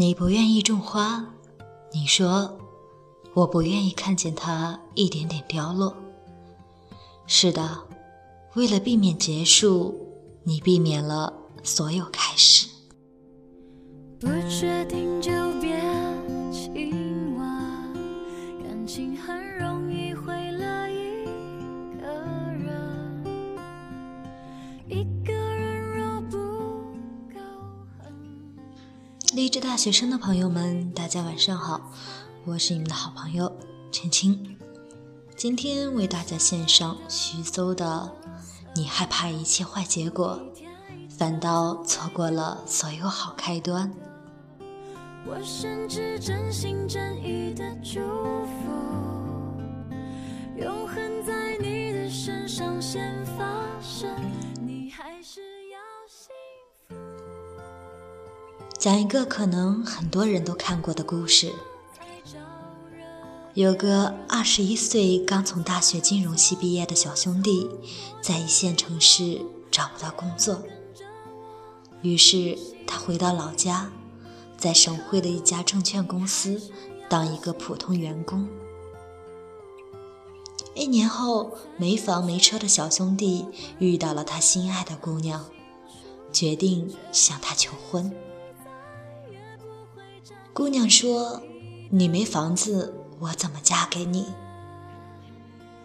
你不愿意种花，你说我不愿意看见它一点点凋落。是的，为了避免结束，你避免了所有开始。不确定就励志大学生的朋友们，大家晚上好，我是你们的好朋友陈青，今天为大家献上徐搜的《你害怕一切坏结果，反倒错过了所有好开端》。我甚至真心真意的祝福，永恒在你的身上先发生，你还是讲一个可能很多人都看过的故事，有个二十一岁刚从大学金融系毕业的小兄弟，在一线城市找不到工作，于是他回到老家。在省会的一家证券公司当一个普通员工。一年后，没房没车的小兄弟遇到了他心爱的姑娘，决定向她求婚。姑娘说：“你没房子，我怎么嫁给你？”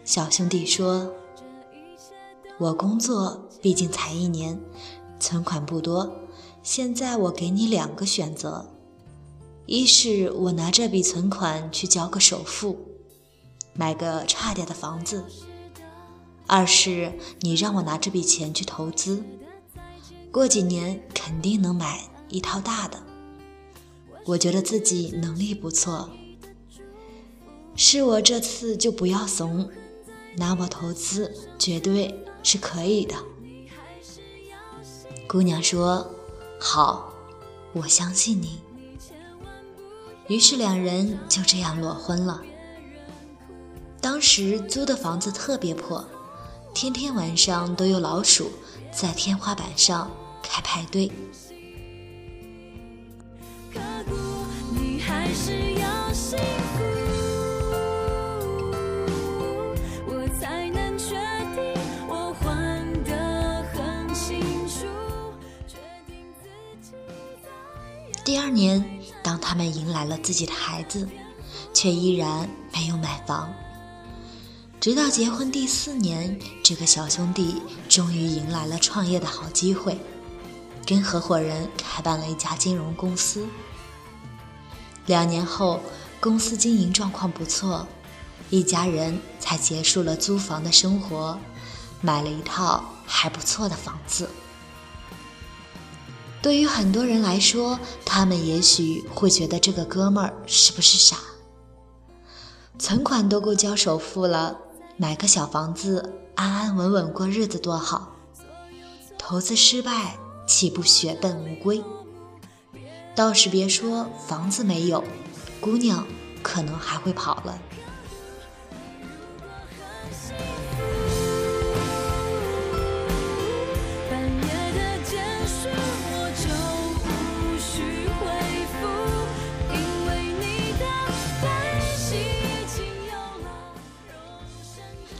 小兄弟说：“我工作毕竟才一年，存款不多。”现在我给你两个选择：一是我拿这笔存款去交个首付，买个差点的房子；二是你让我拿这笔钱去投资，过几年肯定能买一套大的。我觉得自己能力不错，是我这次就不要怂，拿我投资绝对是可以的。姑娘说。好，我相信你。于是两人就这样裸婚了。当时租的房子特别破，天天晚上都有老鼠在天花板上开派对。第二年，当他们迎来了自己的孩子，却依然没有买房。直到结婚第四年，这个小兄弟终于迎来了创业的好机会，跟合伙人开办了一家金融公司。两年后，公司经营状况不错，一家人才结束了租房的生活，买了一套还不错的房子。对于很多人来说，他们也许会觉得这个哥们儿是不是傻？存款都够交首付了，买个小房子安安稳稳过日子多好。投资失败岂不血本无归？倒是别说房子没有，姑娘可能还会跑了。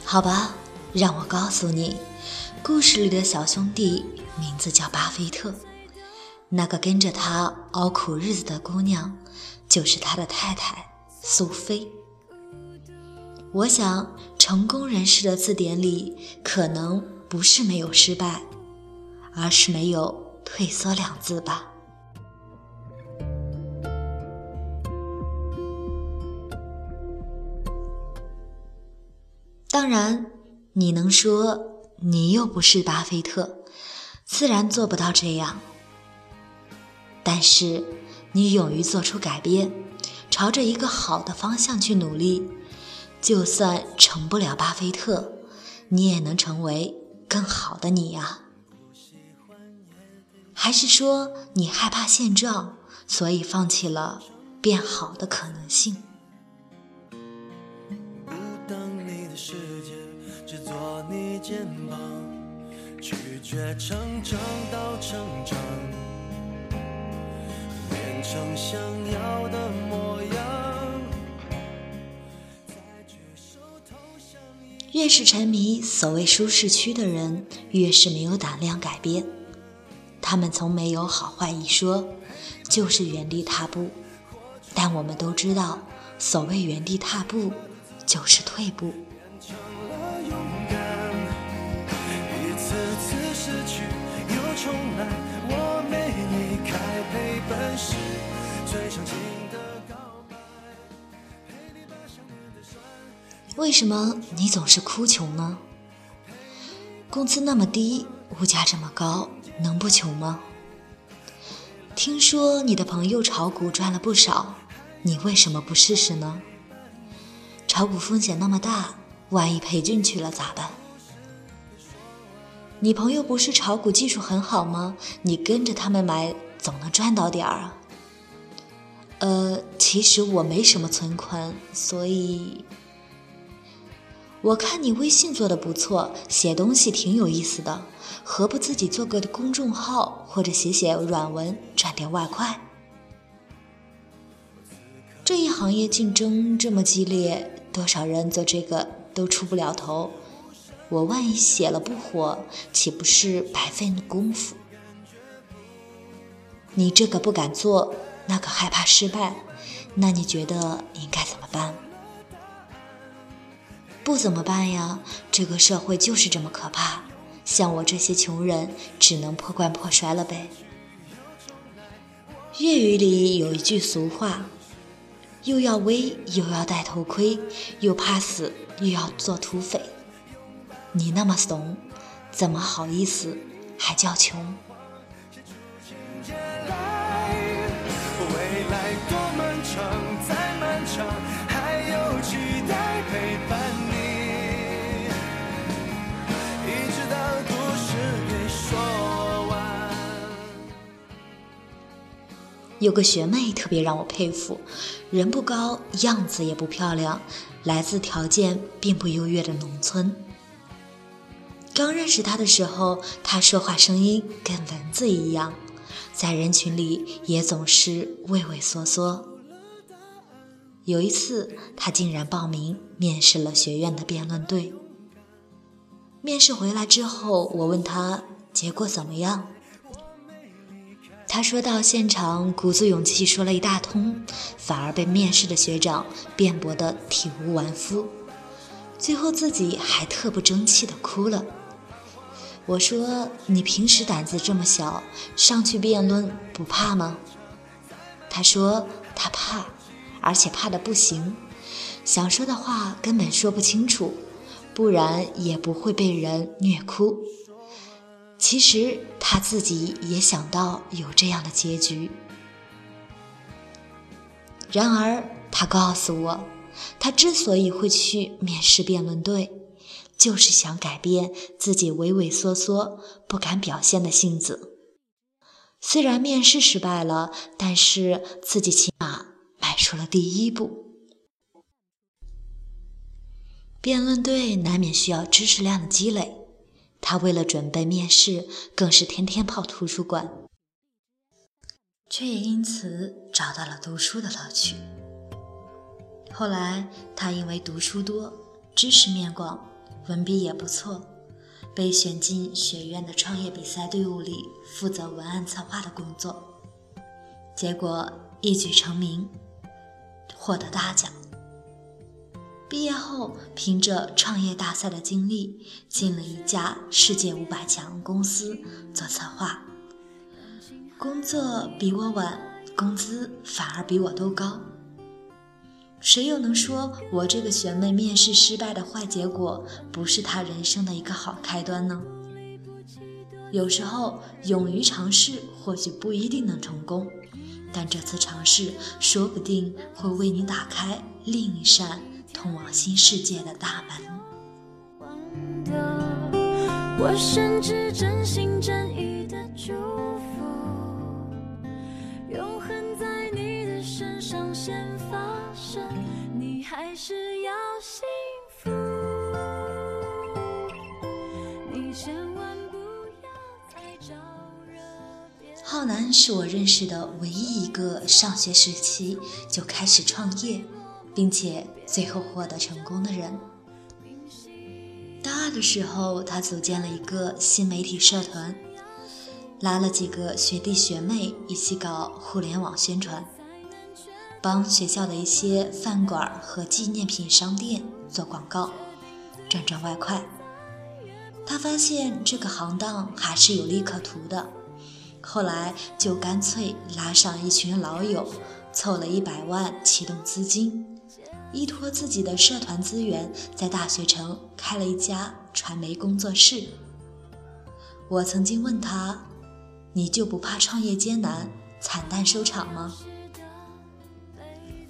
好吧，让我告诉你，故事里的小兄弟名字叫巴菲特，那个跟着他熬苦日子的姑娘，就是他的太太苏菲。我想，成功人士的字典里，可能不是没有失败，而是没有退缩两字吧。当然，你能说你又不是巴菲特，自然做不到这样。但是你勇于做出改变，朝着一个好的方向去努力，就算成不了巴菲特，你也能成为更好的你呀。还是说你害怕现状，所以放弃了变好的可能性？拒绝成长到成长，成想要的模样。越是沉迷所谓舒适区的人，越是没有胆量改变。他们从没有好坏一说，就是原地踏步。但我们都知道，所谓原地踏步，就是退步。为什么你总是哭穷呢？工资那么低，物价这么高，能不穷吗？听说你的朋友炒股赚了不少，你为什么不试试呢？炒股风险那么大，万一赔进去了咋办？你朋友不是炒股技术很好吗？你跟着他们买，总能赚到点儿啊。呃，其实我没什么存款，所以。我看你微信做的不错，写东西挺有意思的，何不自己做个公众号，或者写写软文赚点外快？这一行业竞争这么激烈，多少人做这个都出不了头。我万一写了不火，岂不是白费功夫？你这个不敢做，那个害怕失败，那你觉得应该怎么办？不怎么办呀？这个社会就是这么可怕，像我这些穷人只能破罐破摔了呗。粤语里有一句俗话：又要威又要戴头盔，又怕死又要做土匪。你那么怂，怎么好意思还叫穷？有个学妹特别让我佩服，人不高，样子也不漂亮，来自条件并不优越的农村。刚认识她的时候，她说话声音跟蚊子一样，在人群里也总是畏畏缩缩。有一次，她竟然报名面试了学院的辩论队。面试回来之后，我问她结果怎么样。他说到现场，鼓足勇气说了一大通，反而被面试的学长辩驳得体无完肤，最后自己还特不争气的哭了。我说：“你平时胆子这么小，上去辩论不怕吗？”他说：“他怕，而且怕的不行，想说的话根本说不清楚，不然也不会被人虐哭。”其实他自己也想到有这样的结局，然而他告诉我，他之所以会去面试辩论队，就是想改变自己畏畏缩缩、不敢表现的性子。虽然面试失败了，但是自己起码迈出了第一步。辩论队难免需要知识量的积累。他为了准备面试，更是天天泡图书馆，却也因此找到了读书的乐趣。后来，他因为读书多、知识面广、文笔也不错，被选进学院的创业比赛队伍里，负责文案策划的工作，结果一举成名，获得大奖。毕业后，凭着创业大赛的经历，进了一家世界五百强公司做策划。工作比我晚，工资反而比我都高。谁又能说我这个学妹面试失败的坏结果，不是她人生的一个好开端呢？有时候，勇于尝试或许不一定能成功，但这次尝试说不定会为你打开另一扇。通往新世界的大门。我甚至真心真意的祝福，永恒在你的身上先发生，你还是要幸福。你千万不要再招惹别人。浩南是我认识的唯一一个上学时期就开始创业，并且最后获得成功的人。大二的时候，他组建了一个新媒体社团，拉了几个学弟学妹一起搞互联网宣传，帮学校的一些饭馆和纪念品商店做广告，赚赚外快。他发现这个行当还是有利可图的。后来就干脆拉上一群老友，凑了一百万启动资金，依托自己的社团资源，在大学城开了一家传媒工作室。我曾经问他：“你就不怕创业艰难、惨淡收场吗？”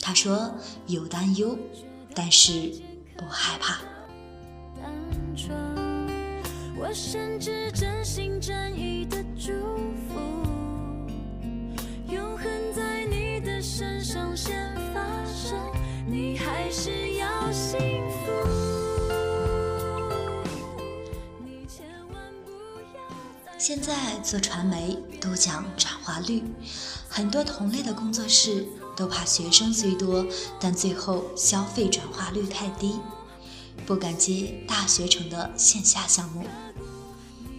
他说：“有担忧，但是不害怕。”我甚至真心真意的祝福，永恒在你的身上先发生，你还是要幸福。现在做传媒都讲转化率，很多同类的工作室都怕学生虽多，但最后消费转化率太低。不敢接大学城的线下项目，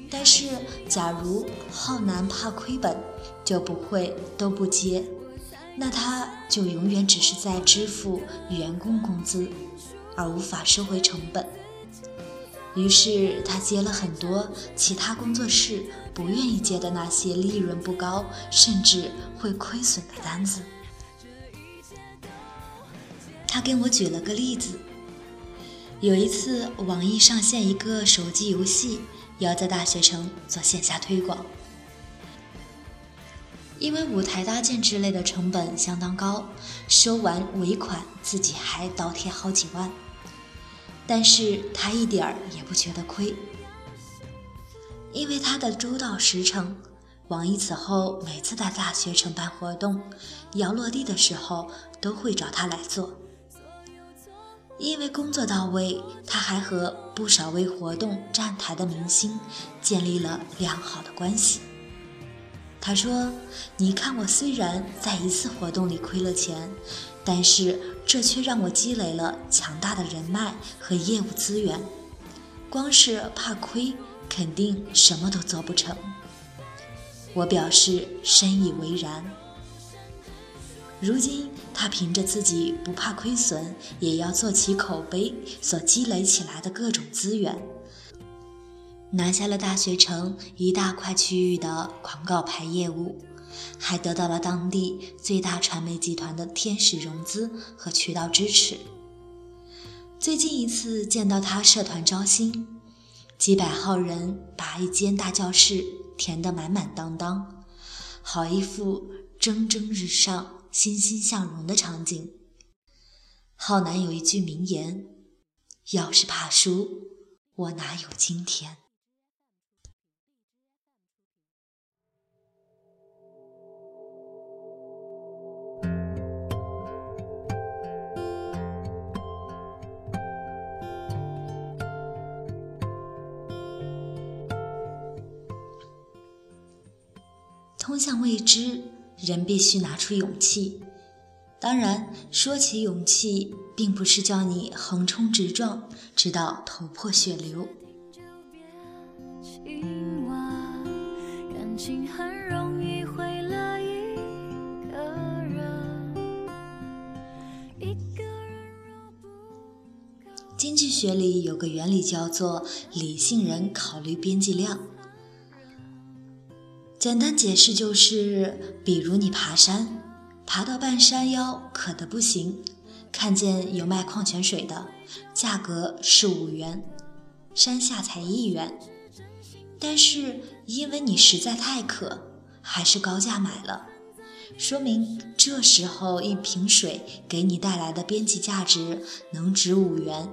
但是假如浩南怕亏本，就不会都不接，那他就永远只是在支付员工工资，而无法收回成本。于是他接了很多其他工作室不愿意接的那些利润不高，甚至会亏损的单子。他给我举了个例子。有一次，网易上线一个手机游戏，要在大学城做线下推广。因为舞台搭建之类的成本相当高，收完尾款自己还倒贴好几万。但是他一点儿也不觉得亏，因为他的周到实诚。网易此后每次在大学城办活动，要落地的时候，都会找他来做。因为工作到位，他还和不少为活动站台的明星建立了良好的关系。他说：“你看，我虽然在一次活动里亏了钱，但是这却让我积累了强大的人脉和业务资源。光是怕亏，肯定什么都做不成。”我表示深以为然。如今，他凭着自己不怕亏损，也要做起口碑所积累起来的各种资源，拿下了大学城一大块区域的广告牌业务，还得到了当地最大传媒集团的天使融资和渠道支持。最近一次见到他社团招新，几百号人把一间大教室填得满满当当，好一副蒸蒸日上。欣欣向荣的场景。浩南有一句名言：“要是怕输，我哪有今天。”向未知。人必须拿出勇气。当然，说起勇气，并不是叫你横冲直撞，直到头破血流。经济学里有个原理叫做理性人考虑边际量。简单解释就是，比如你爬山，爬到半山腰渴得不行，看见有卖矿泉水的，价格是五元，山下才一元，但是因为你实在太渴，还是高价买了，说明这时候一瓶水给你带来的边际价值能值五元。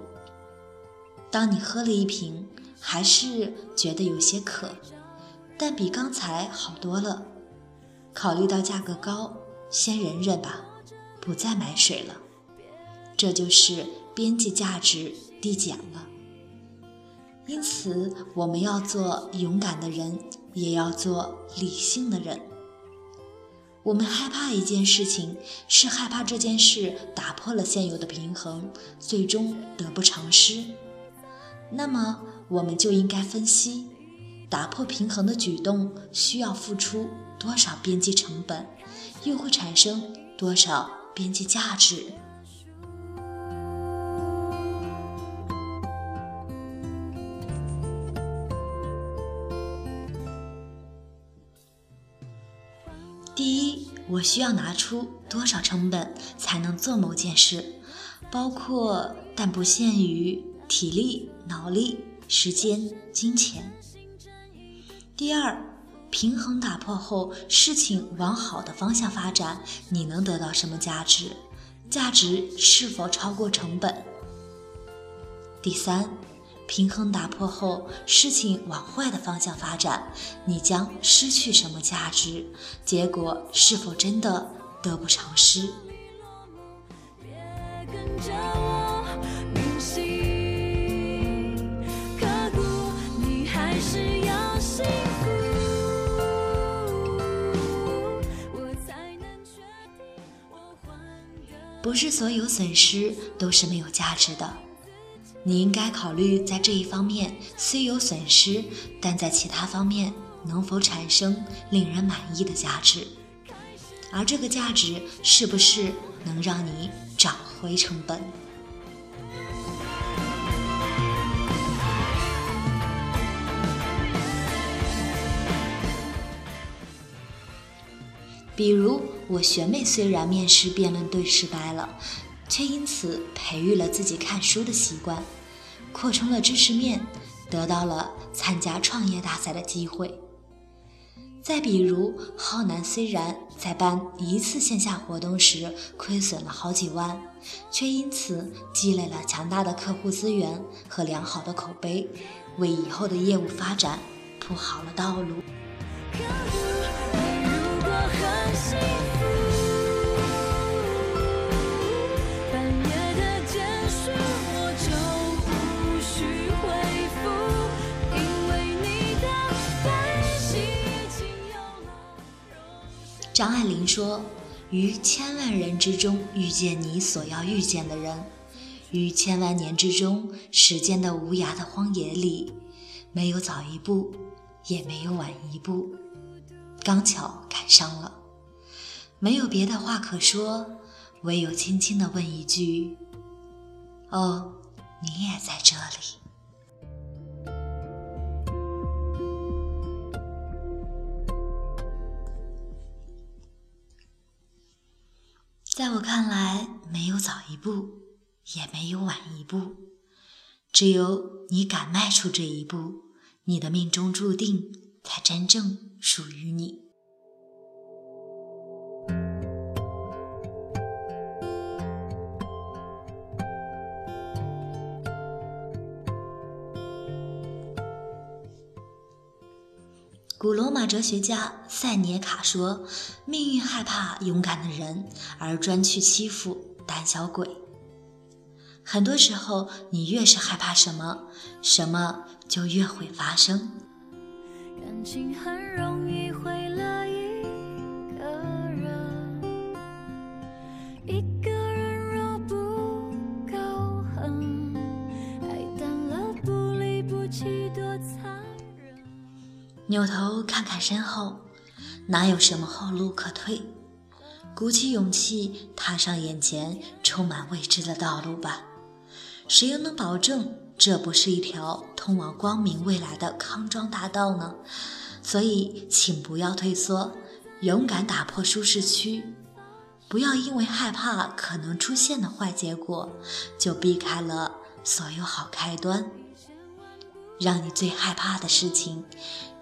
当你喝了一瓶，还是觉得有些渴。但比刚才好多了。考虑到价格高，先忍忍吧，不再买水了。这就是边际价值递减了。因此，我们要做勇敢的人，也要做理性的人。我们害怕一件事情，是害怕这件事打破了现有的平衡，最终得不偿失。那么，我们就应该分析，打破平衡的举动需要付出多少边际成本，又会产生多少边际价值。第一，我需要拿出多少成本才能做某件事，包括但不限于体力、脑力、时间、金钱。第二，平衡打破后，事情往好的方向发展，你能得到什么价值？价值是否超过成本？第三。平衡打破后，事情往坏的方向发展，你将失去什么价值？结果是否真的得不偿失？不是所有损失都是没有价值的。你应该考虑，在这一方面虽有损失，但在其他方面能否产生令人满意的价值？而这个价值是不是能让你找回成本？比如，我学妹虽然面试辩论队失败了。却因此培育了自己看书的习惯，扩充了知识面，得到了参加创业大赛的机会。再比如，浩南虽然在办一次线下活动时亏损了好几万，却因此积累了强大的客户资源和良好的口碑，为以后的业务发展铺好了道路。张爱玲说：“于千万人之中遇见你所要遇见的人，于千万年之中时间的无涯的荒野里，没有早一步，也没有晚一步，刚巧赶上了。没有别的话可说，唯有轻轻地问一句：‘哦，你也在这里。’”在我看来，没有早一步，也没有晚一步，只有你敢迈出这一步，你的命中注定才真正属于你。古罗马哲学家塞涅卡说：“命运害怕勇敢的人，而专去欺负胆小鬼。”很多时候，你越是害怕什么，什么就越会发生。感情很容易毁扭头看看身后，哪有什么后路可退？鼓起勇气踏上眼前充满未知的道路吧。谁又能保证这不是一条通往光明未来的康庄大道呢？所以，请不要退缩，勇敢打破舒适区。不要因为害怕可能出现的坏结果，就避开了所有好开端。让你最害怕的事情。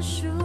树